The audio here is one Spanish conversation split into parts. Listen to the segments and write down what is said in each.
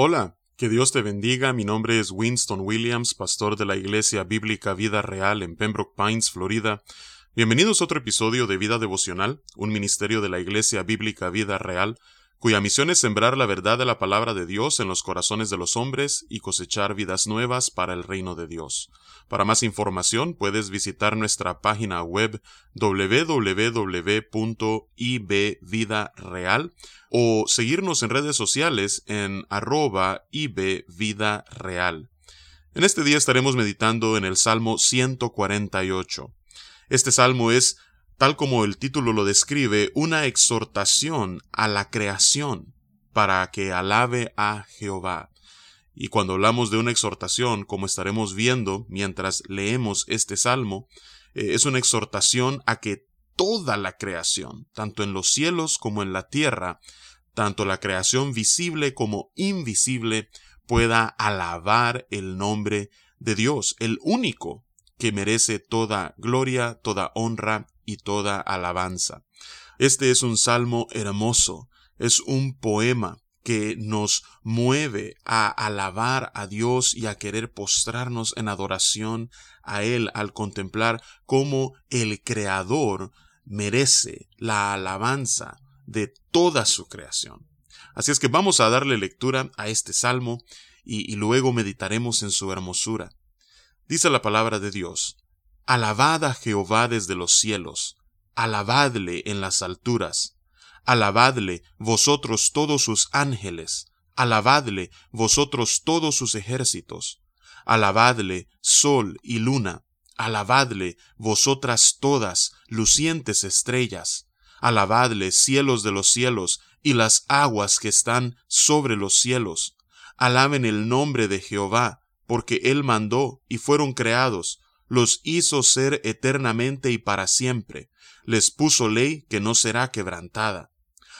Hola, que Dios te bendiga. Mi nombre es Winston Williams, pastor de la Iglesia Bíblica Vida Real en Pembroke Pines, Florida. Bienvenidos a otro episodio de Vida Devocional, un ministerio de la Iglesia Bíblica Vida Real, cuya misión es sembrar la verdad de la palabra de Dios en los corazones de los hombres y cosechar vidas nuevas para el reino de Dios. Para más información puedes visitar nuestra página web www.ibvidareal o seguirnos en redes sociales en arroba ibvidareal. En este día estaremos meditando en el Salmo 148. Este salmo es, tal como el título lo describe, una exhortación a la creación para que alabe a Jehová. Y cuando hablamos de una exhortación, como estaremos viendo mientras leemos este salmo, eh, es una exhortación a que toda la creación, tanto en los cielos como en la tierra, tanto la creación visible como invisible, pueda alabar el nombre de Dios, el único que merece toda gloria, toda honra y toda alabanza. Este es un salmo hermoso, es un poema que nos mueve a alabar a Dios y a querer postrarnos en adoración a Él al contemplar cómo el Creador merece la alabanza de toda su creación. Así es que vamos a darle lectura a este salmo y, y luego meditaremos en su hermosura. Dice la palabra de Dios, Alabad a Jehová desde los cielos, alabadle en las alturas, Alabadle vosotros todos sus ángeles, alabadle vosotros todos sus ejércitos, alabadle sol y luna, alabadle vosotras todas lucientes estrellas, alabadle cielos de los cielos y las aguas que están sobre los cielos, alaben el nombre de Jehová, porque él mandó y fueron creados, los hizo ser eternamente y para siempre, les puso ley que no será quebrantada.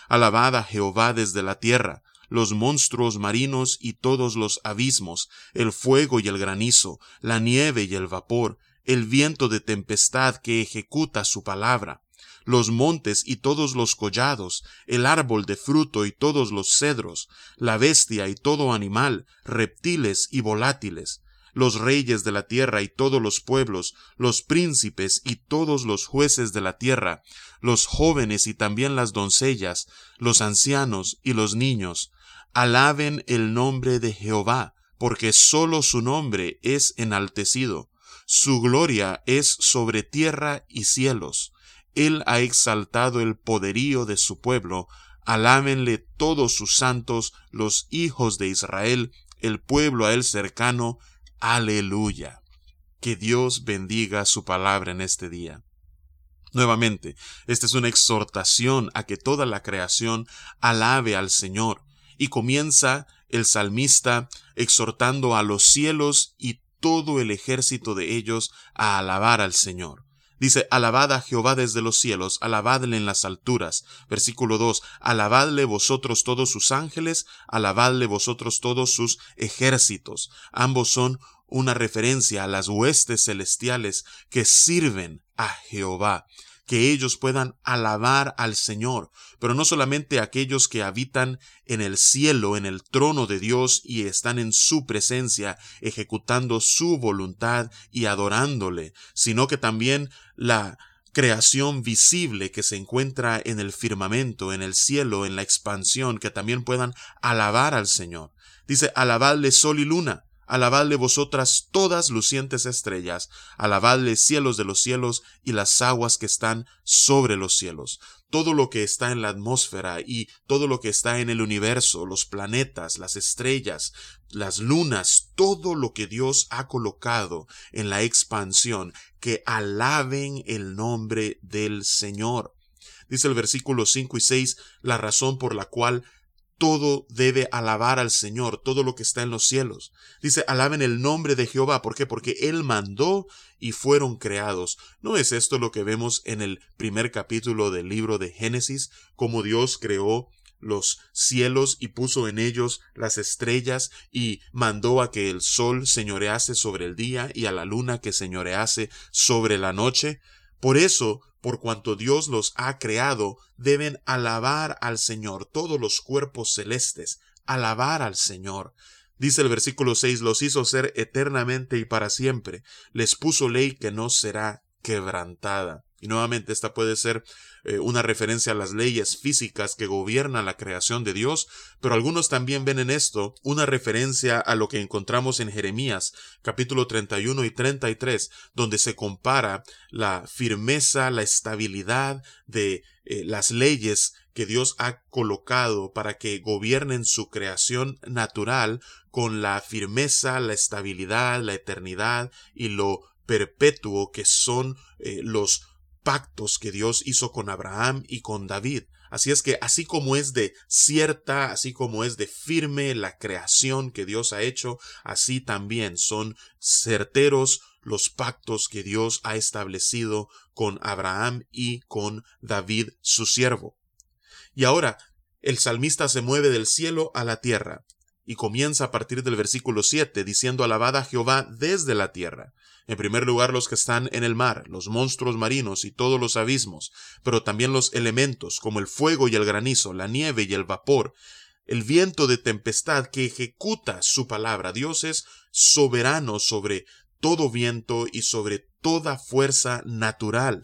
Alabad a Jehová desde la tierra, los monstruos marinos y todos los abismos, el fuego y el granizo, la nieve y el vapor, el viento de tempestad que ejecuta su palabra, los montes y todos los collados, el árbol de fruto y todos los cedros, la bestia y todo animal, reptiles y volátiles, los reyes de la tierra y todos los pueblos, los príncipes y todos los jueces de la tierra, los jóvenes y también las doncellas, los ancianos y los niños, alaben el nombre de Jehová, porque sólo su nombre es enaltecido, su gloria es sobre tierra y cielos. Él ha exaltado el poderío de su pueblo, alábenle todos sus santos, los hijos de Israel, el pueblo a él cercano, Aleluya. Que Dios bendiga su palabra en este día. Nuevamente, esta es una exhortación a que toda la creación alabe al Señor, y comienza el salmista exhortando a los cielos y todo el ejército de ellos a alabar al Señor. Dice, alabad a Jehová desde los cielos, alabadle en las alturas. Versículo 2, alabadle vosotros todos sus ángeles, alabadle vosotros todos sus ejércitos. Ambos son una referencia a las huestes celestiales que sirven a Jehová que ellos puedan alabar al Señor, pero no solamente aquellos que habitan en el cielo, en el trono de Dios y están en su presencia, ejecutando su voluntad y adorándole, sino que también la creación visible que se encuentra en el firmamento, en el cielo, en la expansión, que también puedan alabar al Señor. Dice, alabadle sol y luna, Alabadle vosotras todas lucientes estrellas, alabadle cielos de los cielos y las aguas que están sobre los cielos. Todo lo que está en la atmósfera y todo lo que está en el universo, los planetas, las estrellas, las lunas, todo lo que Dios ha colocado en la expansión, que alaben el nombre del Señor. Dice el versículo 5 y 6 la razón por la cual todo debe alabar al Señor, todo lo que está en los cielos. Dice, alaben el nombre de Jehová. ¿Por qué? Porque Él mandó y fueron creados. ¿No es esto lo que vemos en el primer capítulo del libro de Génesis? Como Dios creó los cielos y puso en ellos las estrellas y mandó a que el sol señorease sobre el día y a la luna que señorease sobre la noche. Por eso por cuanto Dios los ha creado, deben alabar al Señor todos los cuerpos celestes, alabar al Señor. Dice el versículo 6, los hizo ser eternamente y para siempre, les puso ley que no será quebrantada. Y nuevamente esta puede ser eh, una referencia a las leyes físicas que gobiernan la creación de Dios, pero algunos también ven en esto una referencia a lo que encontramos en Jeremías capítulo 31 y 33, donde se compara la firmeza, la estabilidad de eh, las leyes que Dios ha colocado para que gobiernen su creación natural con la firmeza, la estabilidad, la eternidad y lo perpetuo que son eh, los pactos que Dios hizo con Abraham y con David. Así es que así como es de cierta, así como es de firme la creación que Dios ha hecho, así también son certeros los pactos que Dios ha establecido con Abraham y con David su siervo. Y ahora, el salmista se mueve del cielo a la tierra y comienza a partir del versículo 7 diciendo alabad a Jehová desde la tierra. En primer lugar los que están en el mar, los monstruos marinos y todos los abismos, pero también los elementos como el fuego y el granizo, la nieve y el vapor, el viento de tempestad que ejecuta su palabra. Dios es soberano sobre todo viento y sobre toda fuerza natural.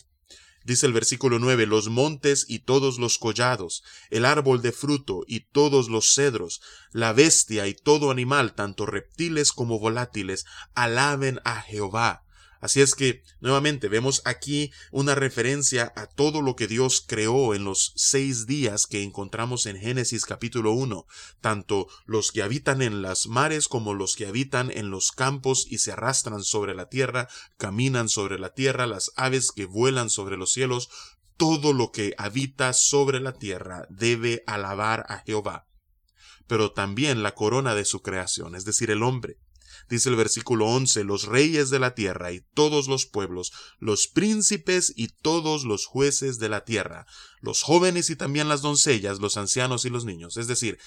Dice el versículo 9, los montes y todos los collados, el árbol de fruto y todos los cedros, la bestia y todo animal, tanto reptiles como volátiles, alaben a Jehová. Así es que, nuevamente, vemos aquí una referencia a todo lo que Dios creó en los seis días que encontramos en Génesis capítulo 1, tanto los que habitan en las mares como los que habitan en los campos y se arrastran sobre la tierra, caminan sobre la tierra, las aves que vuelan sobre los cielos, todo lo que habita sobre la tierra debe alabar a Jehová pero también la corona de su creación, es decir, el hombre. Dice el versículo 11, los reyes de la tierra y todos los pueblos, los príncipes y todos los jueces de la tierra, los jóvenes y también las doncellas, los ancianos y los niños, es decir,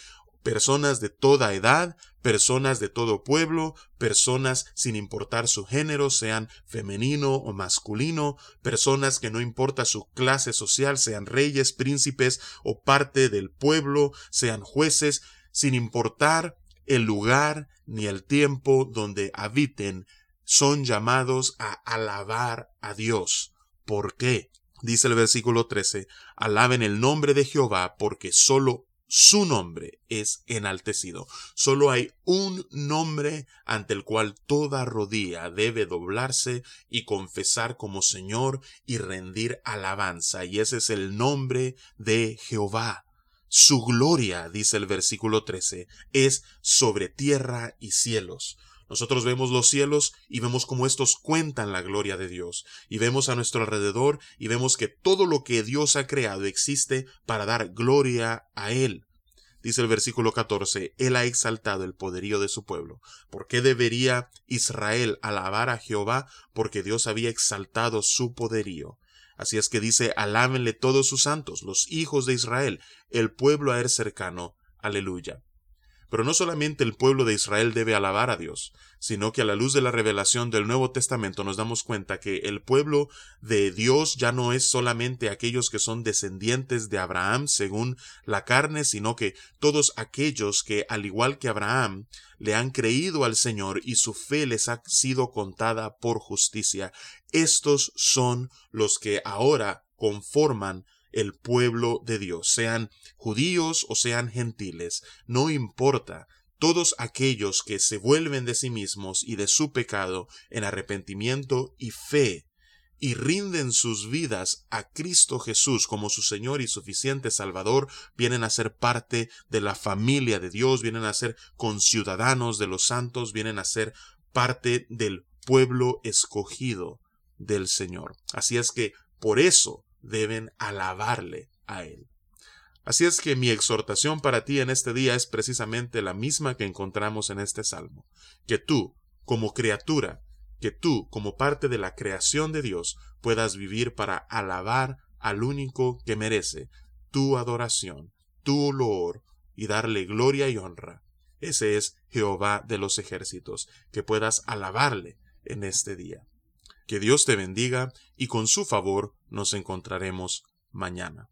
personas de toda edad, personas de todo pueblo, personas sin importar su género, sean femenino o masculino, personas que no importa su clase social, sean reyes, príncipes o parte del pueblo, sean jueces, sin importar el lugar ni el tiempo donde habiten, son llamados a alabar a Dios. ¿Por qué? Dice el versículo 13, alaben el nombre de Jehová porque solo su nombre es enaltecido. Solo hay un nombre ante el cual toda rodilla debe doblarse y confesar como Señor y rendir alabanza, y ese es el nombre de Jehová. Su gloria, dice el versículo 13, es sobre tierra y cielos. Nosotros vemos los cielos y vemos cómo estos cuentan la gloria de Dios, y vemos a nuestro alrededor y vemos que todo lo que Dios ha creado existe para dar gloria a Él. Dice el versículo 14, Él ha exaltado el poderío de su pueblo. ¿Por qué debería Israel alabar a Jehová? Porque Dios había exaltado su poderío. Así es que dice, alábenle todos sus santos, los hijos de Israel, el pueblo a él cercano. Aleluya. Pero no solamente el pueblo de Israel debe alabar a Dios, sino que a la luz de la revelación del Nuevo Testamento nos damos cuenta que el pueblo de Dios ya no es solamente aquellos que son descendientes de Abraham según la carne, sino que todos aquellos que, al igual que Abraham, le han creído al Señor y su fe les ha sido contada por justicia. Estos son los que ahora conforman el pueblo de Dios, sean judíos o sean gentiles, no importa, todos aquellos que se vuelven de sí mismos y de su pecado en arrepentimiento y fe, y rinden sus vidas a Cristo Jesús como su Señor y suficiente Salvador, vienen a ser parte de la familia de Dios, vienen a ser conciudadanos de los santos, vienen a ser parte del pueblo escogido del Señor. Así es que por eso deben alabarle a Él. Así es que mi exhortación para ti en este día es precisamente la misma que encontramos en este salmo, que tú, como criatura, que tú, como parte de la creación de Dios, puedas vivir para alabar al único que merece tu adoración, tu loor y darle gloria y honra. Ese es Jehová de los ejércitos, que puedas alabarle en este día. Que Dios te bendiga y con su favor nos encontraremos mañana.